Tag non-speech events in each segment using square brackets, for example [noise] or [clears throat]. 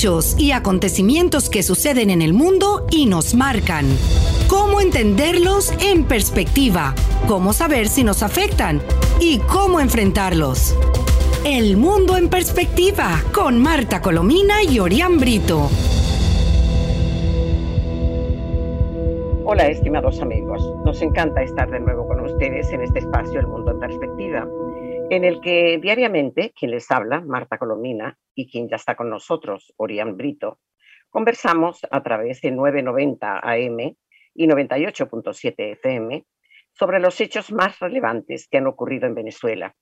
Hechos y acontecimientos que suceden en el mundo y nos marcan. Cómo entenderlos en perspectiva, cómo saber si nos afectan y cómo enfrentarlos. El mundo en perspectiva con Marta Colomina y Orián Brito. Hola, estimados amigos. Nos encanta estar de nuevo con ustedes en este espacio El Mundo en Perspectiva, en el que diariamente quien les habla, Marta Colomina, y quien ya está con nosotros, Orián Brito, conversamos a través de 990 AM y 98.7 FM sobre los hechos más relevantes que han ocurrido en Venezuela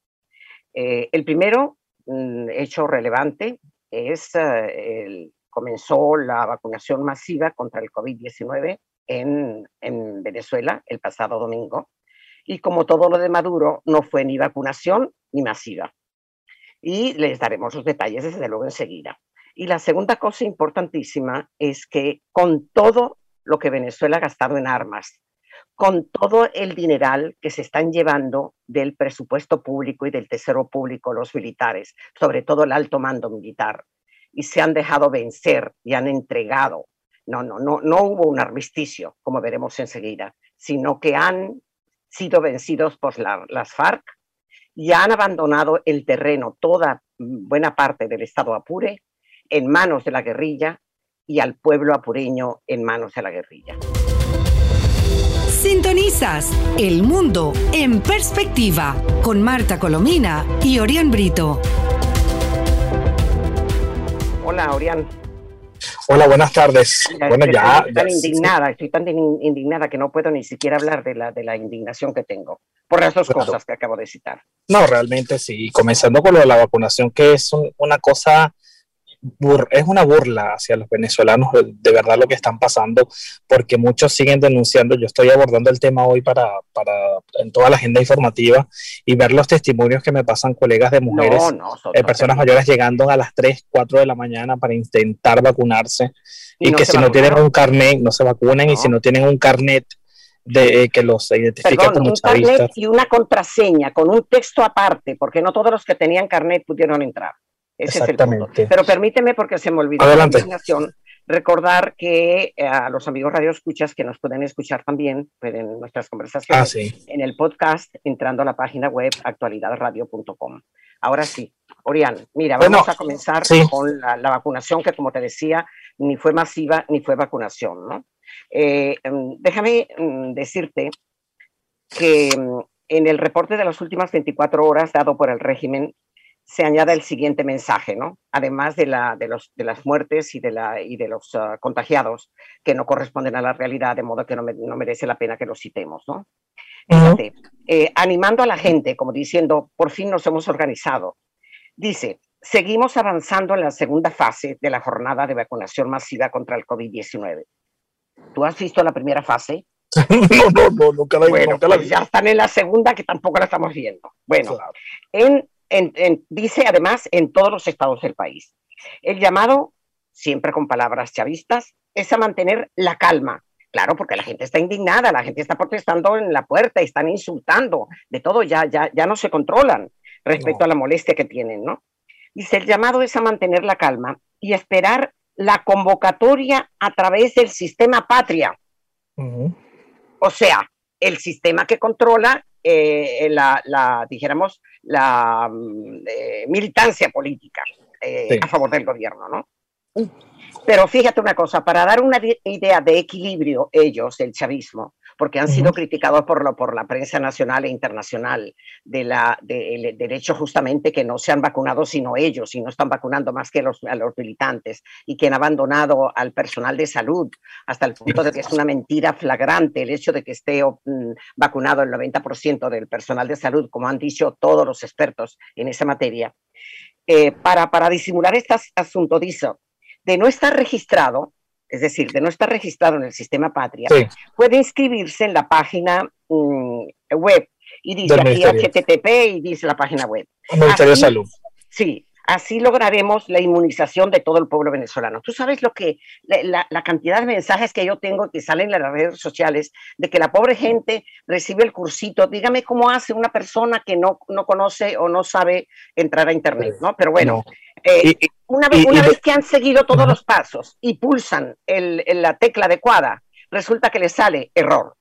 eh, el primero mm, hecho relevante es eh, el, comenzó la vacunación masiva contra el COVID-19 en, en Venezuela el pasado domingo. Y como todo lo de Maduro, no fue ni vacunación ni masiva. Y les daremos los detalles desde luego enseguida. Y la segunda cosa importantísima es que con todo lo que Venezuela ha gastado en armas, con todo el dineral que se están llevando del presupuesto público y del tesoro público los militares, sobre todo el alto mando militar, y se han dejado vencer y han entregado. No, no, no, no hubo un armisticio, como veremos enseguida, sino que han sido vencidos por las FARC y han abandonado el terreno, toda buena parte del Estado Apure, en manos de la guerrilla y al pueblo apureño en manos de la guerrilla. Sintonizas El Mundo en Perspectiva con Marta Colomina y Orián Brito. Hola, Orián. Hola, buenas tardes. bueno, ya. Estoy tan indignada, estoy tan indignada que no puedo ni siquiera hablar de la, de la indignación que tengo por las dos cosas que acabo de citar. No, realmente sí. Comenzando con lo de la vacunación, que es una cosa es una burla hacia los venezolanos de verdad lo que están pasando, porque muchos siguen denunciando. Yo estoy abordando el tema hoy para, para en toda la agenda informativa y ver los testimonios que me pasan colegas de mujeres, eh, personas mayores llegando a las 3, 4 de la mañana para intentar vacunarse y, que si no tienen un carnet no se vacunen y si no tienen un carnet de eh, que los identifica como un carnet y una contraseña con un texto aparte, porque no todos los que tenían carnet pudieron entrar. Exactamente. Pero permíteme, porque se me olvidó Adelante. recordar que eh, a los amigos radio escuchas que nos pueden escuchar también pueden nuestras conversaciones ah, en el podcast entrando a la página web actualidadradio.com. Ahora sí, Orián, mira, vamos a comenzar con la, vacunación que, como te decía, ni fue masiva ni fue vacunación. ¿no? Eh, em, déjame mm, decirte que mm, en el reporte de las últimas 24 horas dado por el régimen se añade el siguiente mensaje, ¿no? Además de, la, de, los, de las muertes y de, la, y de los ah, contagiados que no corresponden a la realidad, de modo que no, no merece la pena que los citemos, ¿no? Eh, animando a la gente, como diciendo, por fin nos hemos organizado. Dice, seguimos avanzando en la segunda fase de la jornada de vacunación masiva contra el COVID-19. ¿Tú has visto la primera fase? [laughs] no, no, no, nunca la, bueno, pues Ya están en la segunda que tampoco la estamos viendo. Bueno, en dice además en todos los estados del país. El llamado, siempre con palabras chavistas, es a mantener la calma. Claro, porque la gente está indignada, la gente está protestando en la puerta, están insultando, de todo ya, ya, ya no se controlan respecto a la molestia que tienen, ¿no? Dice, el llamado es a mantener la calma y esperar la convocatoria a través del sistema patria. O sea, el sistema que controla eh, la, dijéramos, la mm, eh, militancia política eh, a favor del gobierno, ¿no? Pero fíjate una cosa, para dar una idea de equilibrio, ellos, el chavismo, porque han sido criticados por, lo, por la prensa nacional e internacional de la, del derecho justamente que no se han vacunado sino ellos y no están vacunando más que los, a los militantes y que han abandonado al personal de salud hasta el punto de que es una mentira flagrante el hecho de que esté mm, vacunado el 90% del personal de salud, como han dicho todos los expertos en esa materia. Eh, para, para disimular este asunto, dice, de no estar registrado, es decir, de no estar registrado en el sistema Patria, puede inscribirse en la página mm, web y dice aquí HTTP y dice la página web. Ministerio de Salud. Sí, así lograremos la inmunización de todo el pueblo venezolano. Tú sabes lo que, la, cantidad de mensajes que yo tengo que salen en las redes sociales de que la pobre gente recibe el cursito. Dígame cómo hace una persona que no, no conoce o no sabe entrar a Internet, ¿no? Pero bueno. Eh, una vez, una vez que han seguido todos los pasos y pulsan el, la tecla adecuada, resulta que les sale error.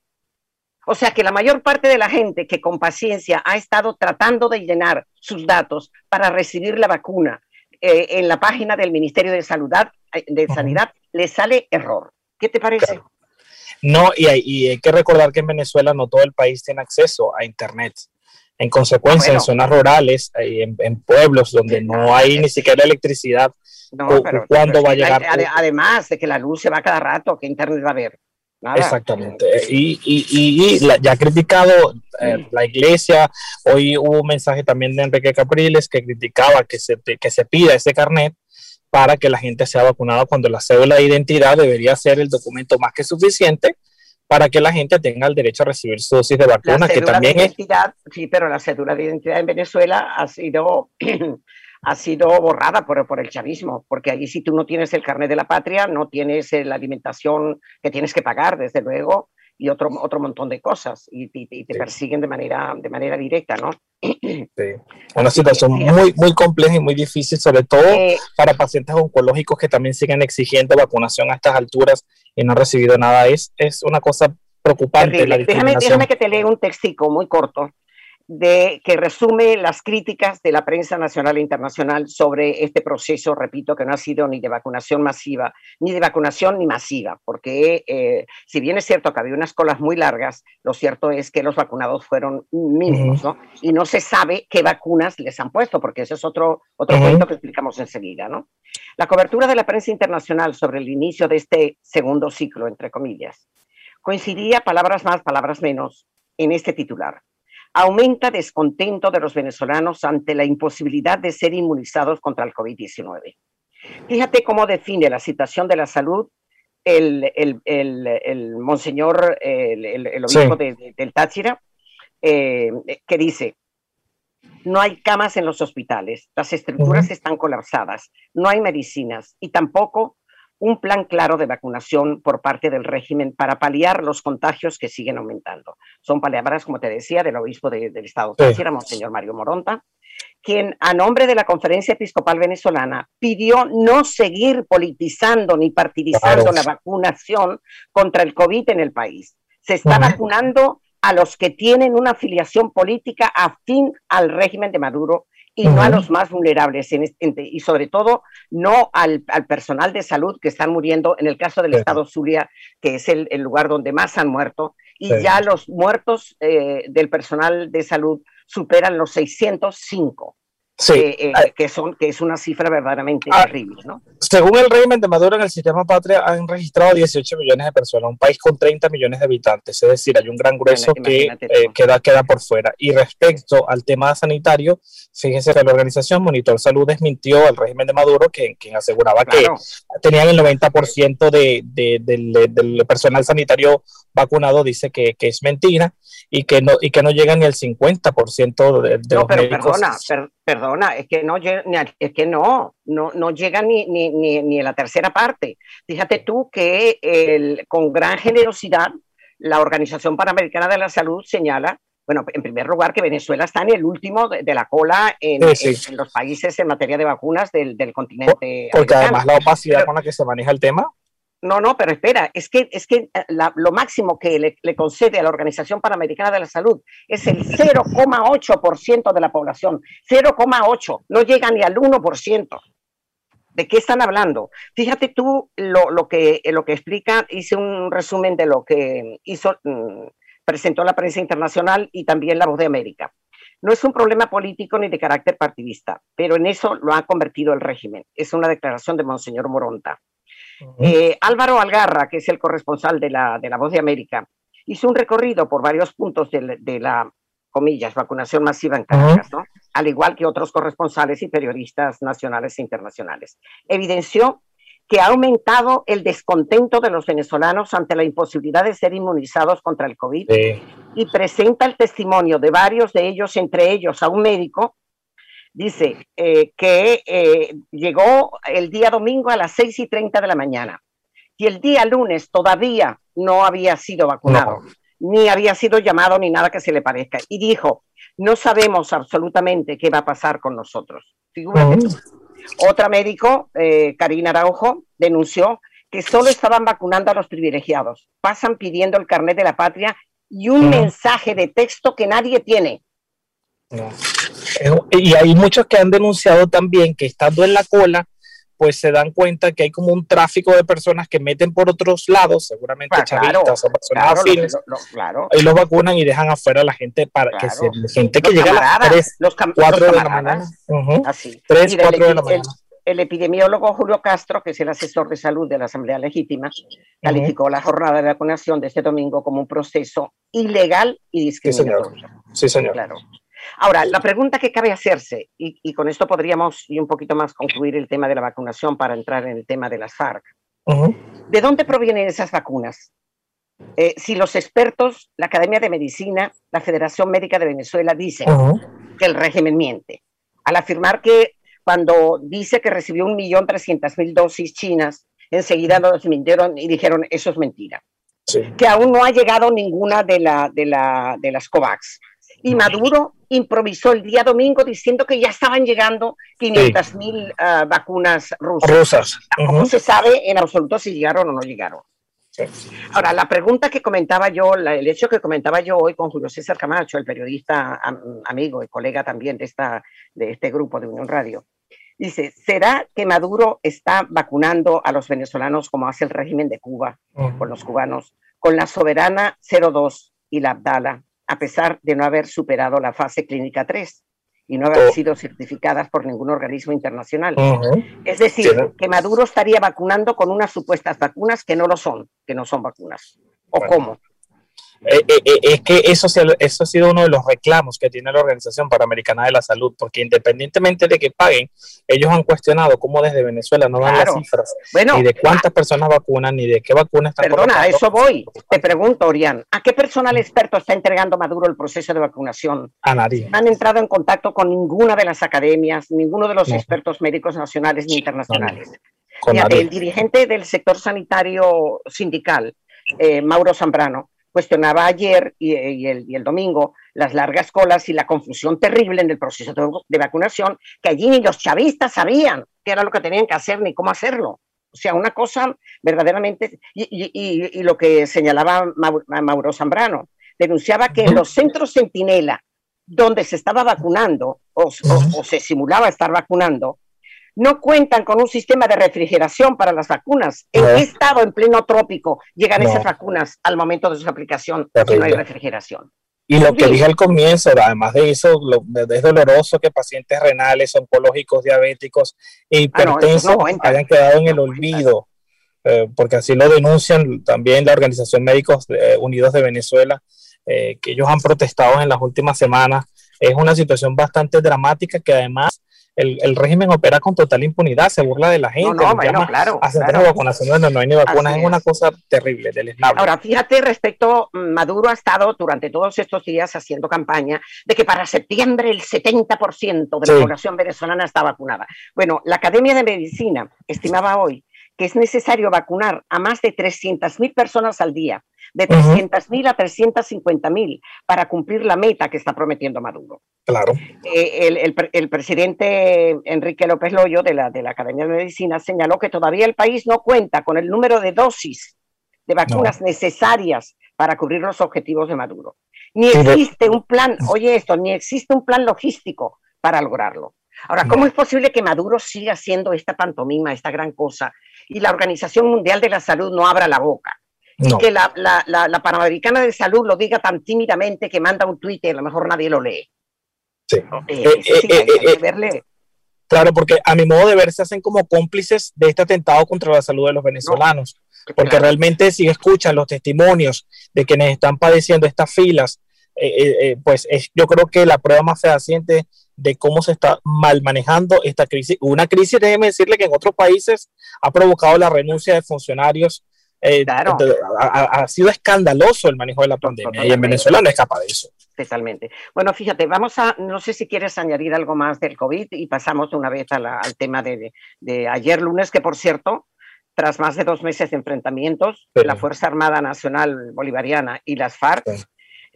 O sea que la mayor parte de la gente que con paciencia ha estado tratando de llenar sus datos para recibir la vacuna eh, en la página del Ministerio de Salud, eh, de Sanidad, le sale error. ¿Qué te parece? No, y hay, que recordar que en Venezuela no todo el país tiene acceso a Internet. En consecuencia, en zonas rurales, en, en, pueblos donde no hay ni siquiera electricidad, no, ¿cuándo va a llegar? además de que la luz se va cada rato, ¿qué Internet va a haber? Exactamente. Y, y, y, ya ha criticado eh, la iglesia. Hoy hubo un mensaje también de Enrique Capriles que criticaba que se, que se pida ese carnet para que la gente sea vacunada cuando la cédula de identidad debería ser el documento más que suficiente para que la gente tenga el derecho a recibir su dosis de vacuna, que también es... Sí, pero la cédula de identidad en Venezuela ha sido, [clears throat] ha sido borrada por, por el chavismo, porque allí si tú no tienes el carnet de la patria, no tienes la alimentación que tienes que pagar, desde luego, y otro, otro montón de cosas y, te persiguen de manera, de manera directa, ¿no? Sí. Una situación muy, muy compleja y muy difícil, sobre todo eh, para pacientes oncológicos que también siguen exigiendo vacunación a estas alturas y no han recibido nada. Es, es una cosa preocupante. La déjame, déjame que te lea un textico muy corto de, que resume las críticas de la prensa nacional e internacional sobre este proceso, repito, que no ha sido ni de vacunación masiva, ni de vacunación ni masiva, porque eh, si bien es cierto que había unas colas muy largas, lo cierto es que los vacunados fueron mínimos, ¿no? Y no se sabe qué vacunas les han puesto, porque ese es otro, otro punto que explicamos enseguida, ¿no? La cobertura de la prensa internacional sobre el inicio de este segundo ciclo, entre comillas, coincidía, palabras más, palabras menos, en este titular aumenta descontento de los venezolanos ante la imposibilidad de ser inmunizados contra el COVID-19. Fíjate cómo define la situación de la salud el, monseñor, el, obispo del Táchira, eh, que dice, no hay camas en los hospitales, las estructuras están colapsadas, no hay medicinas y tampoco un plan claro de vacunación por parte del régimen para paliar los contagios que siguen aumentando. Son palabras, como te decía, del obispo del Estado sí. Monseñor Mario Moronta, quien a nombre de la Conferencia Episcopal Venezolana pidió no seguir politizando ni partidizando la vacunación contra el COVID en el país. Se está vacunando a los que tienen una afiliación política afín al régimen de Maduro y no a los más vulnerables, y sobre todo no al, personal de salud que están muriendo, en el caso del estado Zulia, que es el, lugar donde más han muerto, y ya los muertos eh, del personal de salud superan los 605. Sí. Eh, eh, que, son, que es una cifra verdaderamente ah, terrible. ¿no? Según el régimen de Maduro en el sistema patria han registrado 18 millones de personas, un país con 30 millones de habitantes, es decir, hay un gran grueso que eh, queda, queda por fuera. Y respecto al tema sanitario, fíjense que la organización Monitor Salud desmintió al régimen de Maduro, que, quien aseguraba que tenían el 90% de, de, del personal sanitario vacunado, dice que, que es mentira y que no, y que no llega ni al 50% de, de los pero Perdona, perdona, es que no, es que no, no, no llega ni, ni, ni, ni, a la tercera parte. Fíjate tú que el, con gran generosidad la Organización Panamericana de la Salud señala, bueno, en primer lugar que Venezuela está en el último de, la cola en, en, los países en materia de vacunas del, del continente. Porque además la opacidad con la que se maneja el tema no, no, pero espera, es que, es que eh, lo máximo que le, concede a la Organización Panamericana de la Salud es el 0,8% de la población. 0,8, no llega ni al 1%. ¿De qué están hablando? Fíjate tú lo, que, lo que explica, hice un resumen de lo que hizo, mm, presentó la prensa internacional y también la voz de América. No es un problema político ni de carácter partidista, pero en eso lo ha convertido el régimen. Es una declaración de Monseñor Moronta. Eh, Álvaro Algarra, que es el corresponsal de la, de la Voz de América, hizo un recorrido por varios puntos de, la, comillas, vacunación masiva en Caracas, ¿no? al igual que otros corresponsales y periodistas nacionales e internacionales. Evidenció que ha aumentado el descontento de los venezolanos ante la imposibilidad de ser inmunizados contra el COVID y presenta el testimonio de varios de ellos, entre ellos a un médico dice eh, que eh, llegó el día domingo a las 6 y 30 de la mañana y el día lunes todavía no había sido vacunado, ni había sido llamado ni nada que se le parezca. Y dijo, no sabemos absolutamente qué va a pasar con nosotros. Otra médico, eh, Karina Araujo, denunció que solo estaban vacunando a los privilegiados. Pasan pidiendo el carnet de la patria y un mensaje de texto que nadie tiene. Y hay muchos que han denunciado también que estando en la cola, pues se dan cuenta que hay como un tráfico de personas que meten por otros lados, seguramente ah, chavistas o personas afines, y los vacunan y dejan afuera a la gente para que se, gente que llega a las 3, los 4 de la mañana. Así. 3, 4 de la mañana. El, epidemiólogo Julio Castro, que es el asesor de salud de la Asamblea Legítima, calificó la jornada de vacunación de este domingo como un proceso ilegal y discriminatorio. Sí, señor. Claro. Ahora, la pregunta que cabe hacerse, y, con esto podríamos y un poquito más concluir el tema de la vacunación para entrar en el tema de las FARC. ¿De dónde provienen esas vacunas? Eh, si los expertos, la Academia de Medicina, la Federación Médica de Venezuela dicen que el régimen miente, al afirmar que cuando dice que recibió un millón trescientas mil dosis chinas, enseguida los mintieron y dijeron eso es mentira. Que aún no ha llegado ninguna de, la, de, la, de las COVAX y Maduro improvisó el día domingo diciendo que ya estaban llegando 500 mil ah, vacunas rusas. No se sabe en absoluto si llegaron o no llegaron. Ahora, la pregunta que comentaba yo, el hecho que comentaba yo hoy con Julio César Camacho, el periodista amigo y colega también de, esta, de este grupo de Unión Radio, dice, ¿será que Maduro está vacunando a los venezolanos como hace el régimen de Cuba con los cubanos, con la soberana 02 y la Abdala a pesar de no haber superado la fase clínica 3 y no haber oh. sido certificadas por ningún organismo internacional. Es decir, que Maduro estaría vacunando con unas supuestas vacunas que no lo son, que no son vacunas. ¿O cómo? Eh, eh, eh, es que eso, eso ha sido uno de los reclamos que tiene la Organización Panamericana de la Salud, porque independientemente de que paguen, ellos han cuestionado cómo desde Venezuela no dan las cifras ni de cuántas personas vacunan, ni de qué vacunas están Perdona, a eso voy. Te pregunto, Orián, ¿a qué personal experto está entregando Maduro el proceso de vacunación? A nadie. No han entrado en contacto con ninguna de las academias, ninguno de los expertos médicos nacionales ni internacionales. el dirigente del sector sanitario sindical, Mauro Zambrano, cuestionaba ayer y, el, domingo las largas colas y la confusión terrible en el proceso de, vacunación, que allí ni los chavistas sabían qué era lo que tenían que hacer ni cómo hacerlo. O sea, una cosa verdaderamente, y, lo que señalaba Mauro Zambrano, denunciaba que en los centros Centinela, donde se estaba vacunando o se simulaba estar vacunando, no cuentan con un sistema de refrigeración para las vacunas. ¿En qué estado en pleno trópico llegan esas vacunas al momento de su aplicación si no hay refrigeración? Y lo que dije al comienzo, además de eso, lo, es doloroso que pacientes renales, oncológicos, diabéticos e hipertensos hayan quedado en el olvido, eh, porque así lo denuncian también la Organización Médicos eh, Unidos de Venezuela, eh, que ellos han protestado en las últimas semanas. Es una situación bastante dramática que además el, régimen opera con total impunidad, se burla de la gente, no, no, claro, a de vacunación no hay ni vacunas, es una cosa terrible, del esnable. Ahora, fíjate, respecto, mm, Maduro ha estado durante todos estos días haciendo campaña de que para septiembre el 70% de la población venezolana está vacunada. Bueno, la Academia de Medicina estimaba hoy que es necesario vacunar a más de 300.000 personas al día, de 300.000 a 350.000, para cumplir la meta que está prometiendo Maduro. Claro. Eh, el, presidente Enrique López Loyo de la, de la Academia de Medicina señaló que todavía el país no cuenta con el número de dosis de vacunas necesarias para cubrir los objetivos de Maduro. Ni existe un plan, oye esto, ni existe un plan logístico para lograrlo. Ahora, ¿cómo es posible que Maduro siga haciendo esta pantomima, esta gran cosa, y la Organización Mundial de la Salud no abra la boca? Y que la, la, Panamericana de Salud lo diga tan tímidamente que manda un tuit y a lo mejor nadie lo lee. Sí. verle. Claro, porque a mi modo de ver se hacen como cómplices de este atentado contra la salud de los venezolanos. porque realmente si escuchan los testimonios de quienes están padeciendo estas filas, eh, eh, eh, pues yo creo que la prueba más fehaciente de cómo se está mal manejando esta crisis. Una crisis, déjeme decirle que en otros países ha provocado la renuncia de funcionarios. Eh, ha, sido escandaloso el manejo de la pandemia y en Venezuela no escapa de eso. Totalmente. Bueno, fíjate, vamos a, no sé si quieres añadir algo más del COVID y pasamos de una vez al tema de, ayer lunes, que por cierto, tras más de dos meses de enfrentamientos, la Fuerza Armada Nacional Bolivariana y las FARC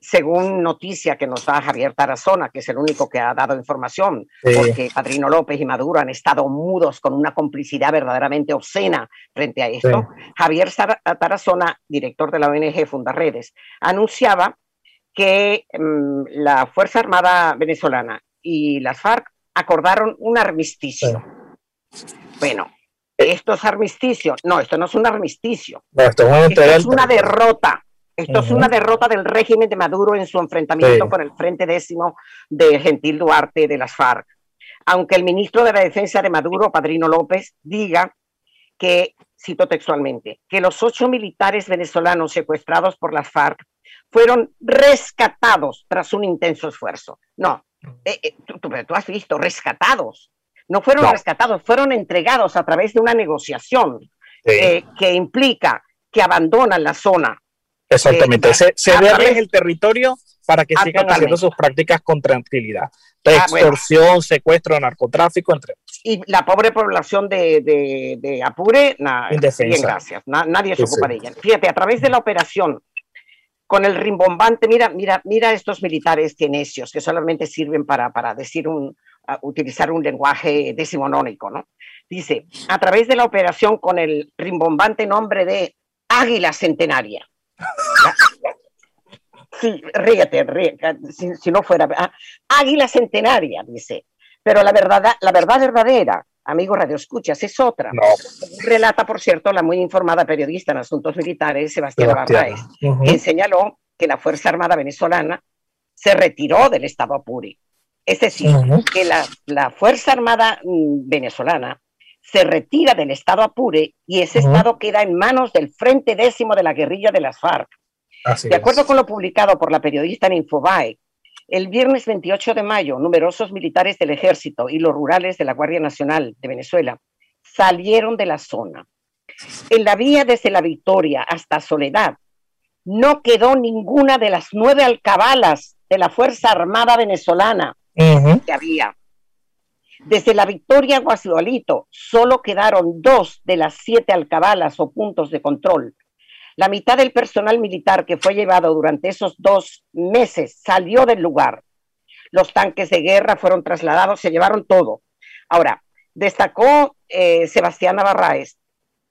según noticia que nos da Javier Tarazona, que es el único que ha dado información, porque Padrino López y Maduro han estado mudos con una complicidad verdaderamente obscena frente a esto, Javier Tarazona, director de la ONG Fundaredes, anunciaba que mm, la Fuerza Armada venezolana y las FARC acordaron un armisticio. Bueno, esto es armisticio. No, esto no es un armisticio. esto es una derrota esto es una derrota del régimen de Maduro en su enfrentamiento con el Frente Décimo de Gentil Duarte de las FARC. Aunque el ministro de la Defensa de Maduro, Padrino López, diga que, cito textualmente, que los ocho militares venezolanos secuestrados por las FARC fueron rescatados tras un intenso esfuerzo. No, eh, eh, tú, has visto, rescatados. No fueron rescatados, fueron entregados a través de una negociación eh, que implica que abandonan la zona Exactamente, se, se el territorio para que sigan haciendo sus prácticas con tranquilidad. Ah, extorsión, secuestro, narcotráfico, entre otros. Y la pobre población de, de, Apure, nada, bien, gracias, nadie se ocupa de ella. Fíjate, a través de la operación con el rimbombante, mira, mira, mira estos militares tenecios que solamente sirven para, para decir un, utilizar un lenguaje decimonónico, ¿no? Dice, a través de la operación con el rimbombante nombre de Águila Centenaria Sí, ríete, ríete si, no fuera. Ah, águila centenaria, dice. Pero la verdad, la verdad verdadera, amigo Radio Escuchas, es otra. Relata, por cierto, la muy informada periodista en asuntos militares, Sebastián Barraez, quien señaló que la Fuerza Armada venezolana se retiró del Estado Apure. Es decir, que la, la, Fuerza Armada mm, venezolana se retira del Estado Apure y ese Estado queda en manos del Frente Décimo de la guerrilla de las FARC. de acuerdo con lo publicado por la periodista en Infobae, el viernes 28 de mayo, numerosos militares del ejército y los rurales de la Guardia Nacional de Venezuela salieron de la zona. En la vía desde La Victoria hasta Soledad no quedó ninguna de las nueve alcabalas de la Fuerza Armada venezolana que había. Desde la victoria Guasualito solo quedaron dos de las siete alcabalas o puntos de control. La mitad del personal militar que fue llevado durante esos dos meses salió del lugar. Los tanques de guerra fueron trasladados, se llevaron todo. Ahora, destacó eh, Sebastián Navarraez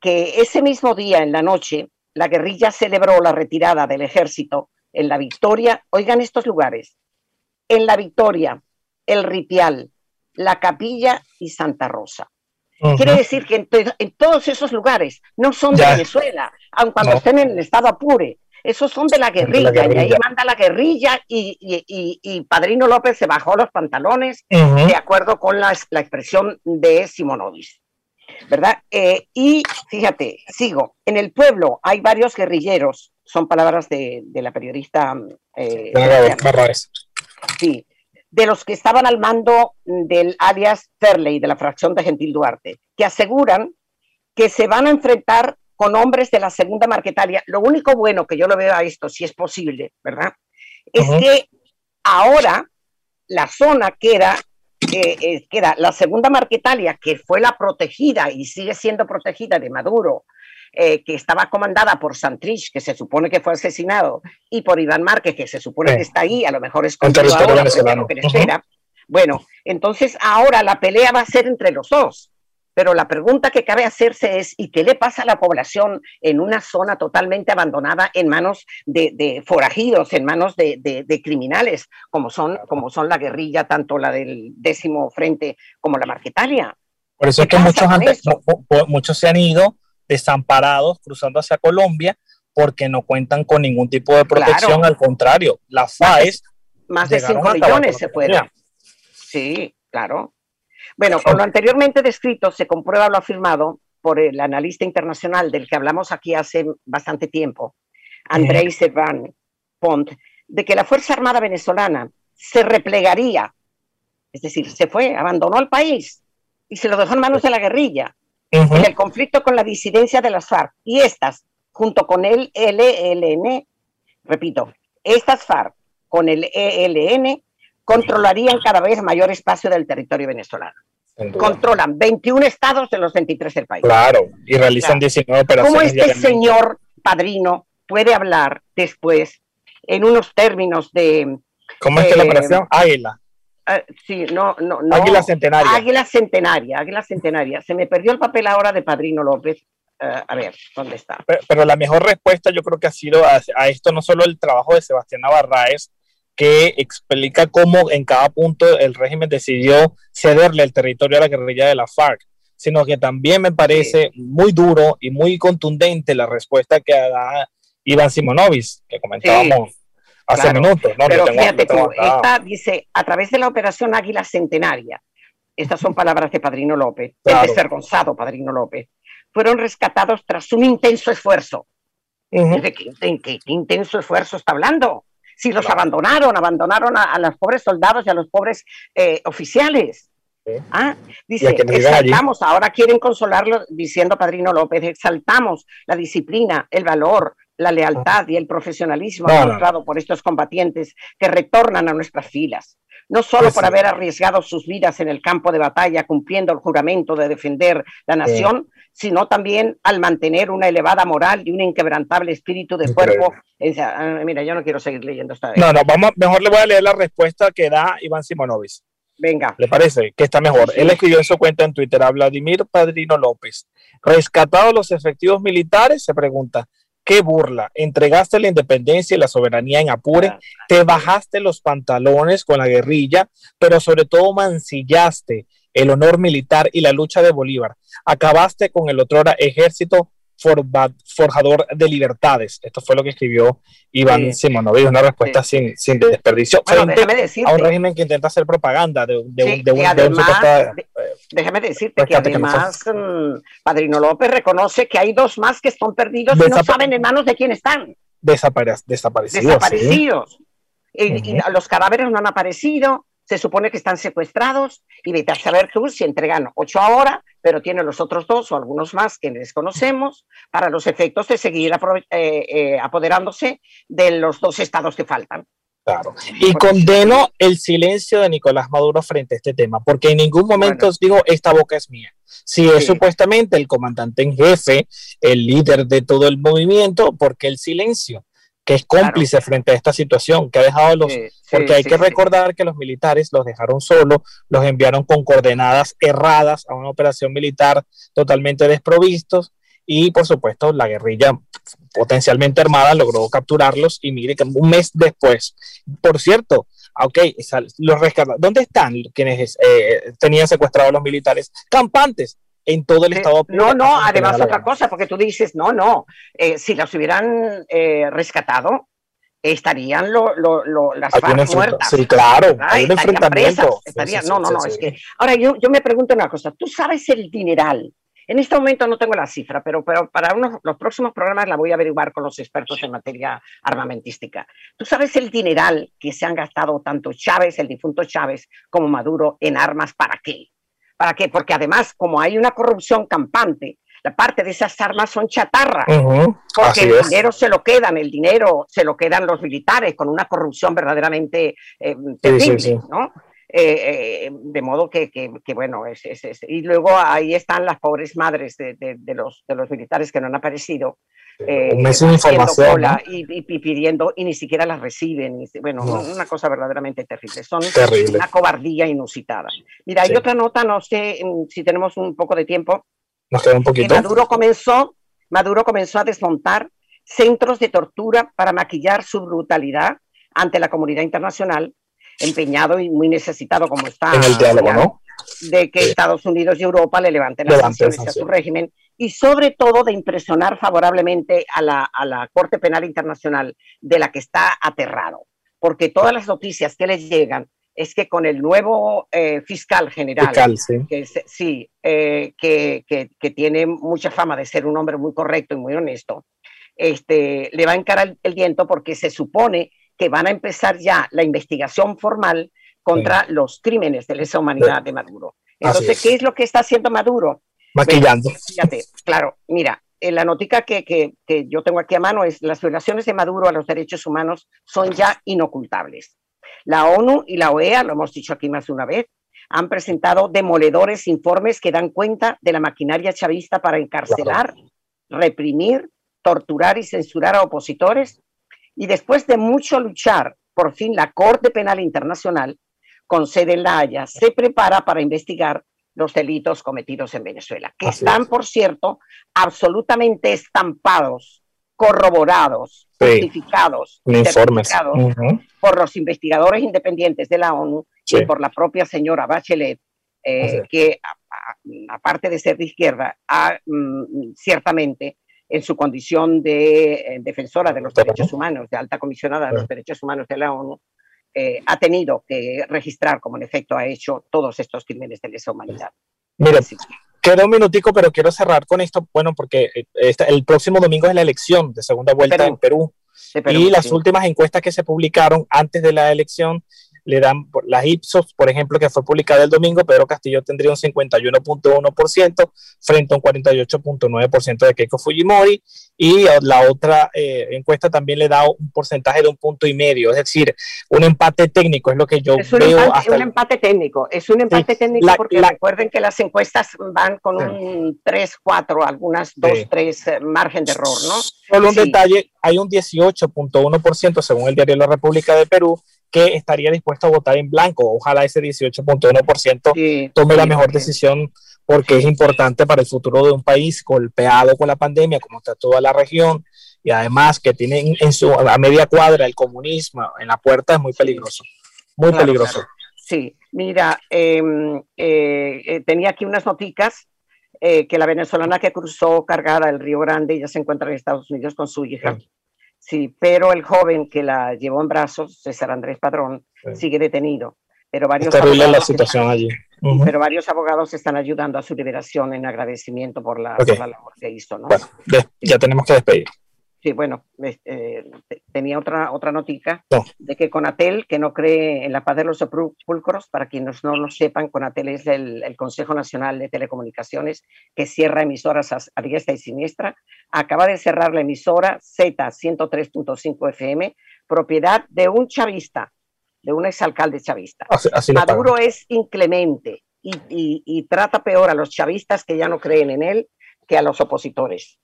que ese mismo día en la noche la guerrilla celebró la retirada del ejército en la Victoria. Oigan estos lugares. En la Victoria, el Ritial, la Capilla y Santa Rosa. Quiere decir que en, todos esos lugares no son de Venezuela, aun cuando estén en el estado Apure, esos son de la guerrilla, y ahí manda la guerrilla y, Padrino López se bajó los pantalones de acuerdo con la, expresión de Simonovis. ¿Verdad? Eh, y fíjate, sigo, en el pueblo hay varios guerrilleros, son palabras de, la periodista. Eh, sí, de los que estaban al mando del alias Ferley, de la fracción de Gentil Duarte, que aseguran que se van a enfrentar con hombres de la segunda Marquetalia. Lo único bueno que yo lo veo a esto, si es posible, ¿verdad? Es que ahora la zona queda, eh, eh, queda la segunda Marquetalia, que fue la protegida y sigue siendo protegida de Maduro, eh, que estaba comandada por Santrich, que se supone que fue asesinado, y por Iván Márquez, que se supone que está ahí, a lo mejor es contra ahora, lo que espera. Bueno, entonces ahora la pelea va a ser entre los dos. Pero la pregunta que cabe hacerse es, ¿y qué le pasa a la población en una zona totalmente abandonada en manos de, forajidos, en manos de, criminales, como son, como son la guerrilla, tanto la del décimo frente como la Marquetalia? Por eso es que muchos, muchos se han ido desamparados cruzando hacia Colombia porque no cuentan con ningún tipo de protección, al contrario, la FAES... Más de 5 millones se puede. Sí, claro. Bueno, con lo anteriormente descrito se comprueba lo afirmado por el analista internacional del que hablamos aquí hace bastante tiempo, Andrei Servan Pont, de que la Fuerza Armada venezolana se replegaría, es decir, se fue, abandonó el país y se lo dejó en manos de la guerrilla en el conflicto con la disidencia de las FARC y estas, junto con el ELN, repito, estas FARC con el ELN controlarían cada vez mayor espacio del territorio venezolano. Controlan 21 estados de los 23 del país. Claro, y realizan 19 operaciones. ¿Cómo este señor padrino puede hablar después en unos términos de... ¿Cómo es que la operación? Águila. Ah, sí, no, no, no. Águila Centenaria. Águila Centenaria, Águila Centenaria. Se me perdió el papel ahora de Padrino López. Ah, a ver, ¿dónde está? Pero, la mejor respuesta yo creo que ha sido a, esto no solo el trabajo de Sebastián Navarraez, que explica cómo en cada punto el régimen decidió cederle el territorio a la guerrilla de la FARC, sino que también me parece muy duro y muy contundente la respuesta que da Iván Simonovis, que comentábamos hace minutos. Pero fíjate tú, esta dice, a través de la operación Águila Centenaria, estas son palabras de Padrino López, el desvergonzado Padrino López, fueron rescatados tras un intenso esfuerzo. ¿De qué, intenso esfuerzo está hablando? Si los abandonaron, abandonaron a, los pobres soldados y a los pobres eh, oficiales. Ah, dice, exaltamos, ahora quieren consolarlo diciendo Padrino López, exaltamos la disciplina, el valor, la lealtad y el profesionalismo demostrado por estos combatientes que retornan a nuestras filas, no solo pues por haber arriesgado sus vidas en el campo de batalla cumpliendo el juramento de defender la nación, sino también al mantener una elevada moral y un inquebrantable espíritu de cuerpo. Ah, mira, yo no quiero seguir leyendo esta. No, no, vamos, mejor le voy a leer la respuesta que da Iván Simonovis. Venga. ¿Le parece? Que está mejor. Él escribió en su cuenta en Twitter a Vladimir Padrino López. Rescatados los efectivos militares, se pregunta, qué burla. Entregaste la independencia y la soberanía en Apure, te bajaste los pantalones con la guerrilla, pero sobre todo mancillaste el honor militar y la lucha de Bolívar. Acabaste con el otrora ejército forjador de libertades. Esto fue lo que escribió Iván sí. una respuesta sin, sin, desperdicio a un régimen que intenta hacer propaganda de, de, de, un, además, Déjame decirte que además mm, Padrino López reconoce que hay dos más que están perdidos y no saben en manos de quién están. desaparecidos. Desaparecidos. Y, los cadáveres no han aparecido, se supone que están secuestrados y vete a saber tú si entregan ocho ahora, pero tienen los otros dos o algunos más que desconocemos para los efectos de seguir eh, eh, apoderándose de los dos estados que faltan. Claro. Y condeno el silencio de Nicolás Maduro frente a este tema, porque en ningún momento os digo, esta boca es mía. Si es supuestamente el comandante en jefe, el líder de todo el movimiento, porque el silencio, que es cómplice frente a esta situación, que ha dejado los... porque hay que recordar que los militares los dejaron solos, los enviaron con coordenadas erradas a una operación militar totalmente desprovistos y por supuesto la guerrilla potencialmente armada logró capturarlos y mire que un mes después, por cierto, ok, los rescatados, ¿dónde están quienes eh, tenían secuestrados a los militares? Campantes en todo el estado. No, no, además otra cosa, porque tú dices, no, no, eh, si los hubieran eh, rescatado, estarían lo, lo, las FARC muertas. Sí, claro, hay un enfrentamiento. no, no, no, es que... Ahora, yo, yo me pregunto una cosa, ¿tú sabes el dineral en este momento no tengo la cifra, pero, pero para unos, los próximos programas la voy a averiguar con los expertos en materia armamentística. ¿Tú sabes el dineral que se han gastado tanto Chávez, el difunto Chávez, como Maduro en armas? ¿Para qué? ¿Para qué? Porque además, como hay una corrupción campante, la parte de esas armas son chatarra, porque el dinero se lo quedan, el dinero se lo quedan los militares con una corrupción verdaderamente eh, terrible, ¿no? Eh, eh, de modo que, bueno, es, y luego ahí están las pobres madres de, los, de los militares que no han aparecido. Eh, información. Y, pidiendo y ni siquiera las reciben. bueno, una cosa verdaderamente terrible. Son una cobardía inusitada. Mira, hay otra nota, no sé mm, si tenemos un poco de tiempo. Nos queda un poquito. Maduro comenzó, Maduro comenzó a desmontar centros de tortura para maquillar su brutalidad ante la comunidad internacional empeñado y muy necesitado como está en el diálogo, ¿no? De que Estados Unidos y Europa le levanten las sanciones a su régimen y sobre todo de impresionar favorablemente a la, a la Corte Penal Internacional de la que está aterrado, porque todas las noticias que les llegan es que con el nuevo eh, fiscal general, que, sí, eh, que, que, que, tiene mucha fama de ser un hombre muy correcto y muy honesto, este, le va a encarar el viento porque se supone que van a empezar ya la investigación formal contra los crímenes de lesa humanidad de Maduro. Entonces, ¿qué es lo que está haciendo Maduro? Maquillando. fíjate, claro, mira, la notica que, que, que, yo tengo aquí a mano es las violaciones de Maduro a los derechos humanos son ya inocultables. La ONU y la OEA, lo hemos dicho aquí más de una vez, han presentado demoledores informes que dan cuenta de la maquinaria chavista para encarcelar, reprimir, torturar y censurar a opositores Y después de mucho luchar, por fin la Corte Penal Internacional, con sede en La Haya, se prepara para investigar los delitos cometidos en Venezuela, que están, por cierto, absolutamente estampados, corroborados, certificados, por los investigadores independientes de la ONU y por la propia señora Bachelet, eh, que aparte de ser de izquierda, ha, mm, ciertamente en su condición de eh, defensora de los derechos humanos, de alta comisionada de los derechos humanos de la ONU, eh, ha tenido que registrar como en efecto ha hecho todos estos crímenes de lesa humanidad. Mira, queda un minutico, pero quiero cerrar con esto, bueno, porque eh, el próximo domingo es la elección de segunda vuelta en Perú. y las últimas encuestas que se publicaron antes de la elección le dan las Ipsos, por ejemplo, que fue publicada el domingo, Pedro Castillo tendría un 51.1% frente a un 48.9% de Keiko Fujimori y la otra eh, encuesta también le da un porcentaje de un punto y medio, es decir, un empate técnico es lo que yo es veo. Empate, Es un empate técnico, es un empate técnico porque recuerden que las encuestas van con un 3, 4, algunas 2, 3 eh, margen de error, ¿no? Solo un detalle, hay un 18.1% según el diario La República de Perú que estaría dispuesto a votar en blanco. Ojalá ese 18.1% tome la mejor decisión porque es importante para el futuro de un país golpeado con la pandemia, como está toda la región, y además que tiene en su, a media cuadra el comunismo en la puerta, es muy peligroso, muy peligroso. Sí, mira, em, eh, eh, tenía aquí unas noticas eh, que la venezolana que cruzó cargada el Río Grande ya se encuentra en Estados Unidos con su hija. Sí, pero el joven que la llevó en brazos, César Andrés Padrón, sigue detenido. Pero varios es terrible la situación allí. Pero varios abogados están ayudando a su liberación en agradecimiento por la, labor que hizo. ¿no? Bueno, ya tenemos que despedir. Sí, bueno, eh, tenía otra, otra notica de que Conatel, que no cree en la paz de los sepulcros, para quienes no lo sepan, Conatel es el, Consejo Nacional de Telecomunicaciones que cierra emisoras a, a, diestra y siniestra, acaba de cerrar la emisora Z103.5 FM, propiedad de un chavista, de un exalcalde chavista. Maduro es inclemente y, y trata peor a los chavistas que ya no creen en él que a los opositores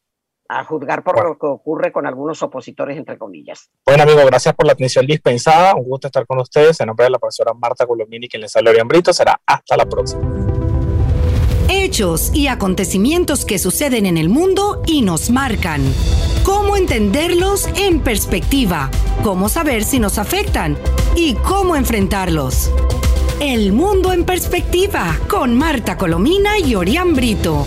a juzgar por lo que ocurre con algunos opositores, entre comillas. Bueno, amigo, gracias por la atención dispensada. Un gusto estar con ustedes. En nombre de la profesora Marta Colomini, quien les habla Orián Brito, será hasta la próxima. Hechos y acontecimientos que suceden en el mundo y nos marcan. ¿Cómo entenderlos en perspectiva? ¿Cómo saber si nos afectan? ¿Y cómo enfrentarlos? El mundo en perspectiva con Marta Colomina y Orián Brito.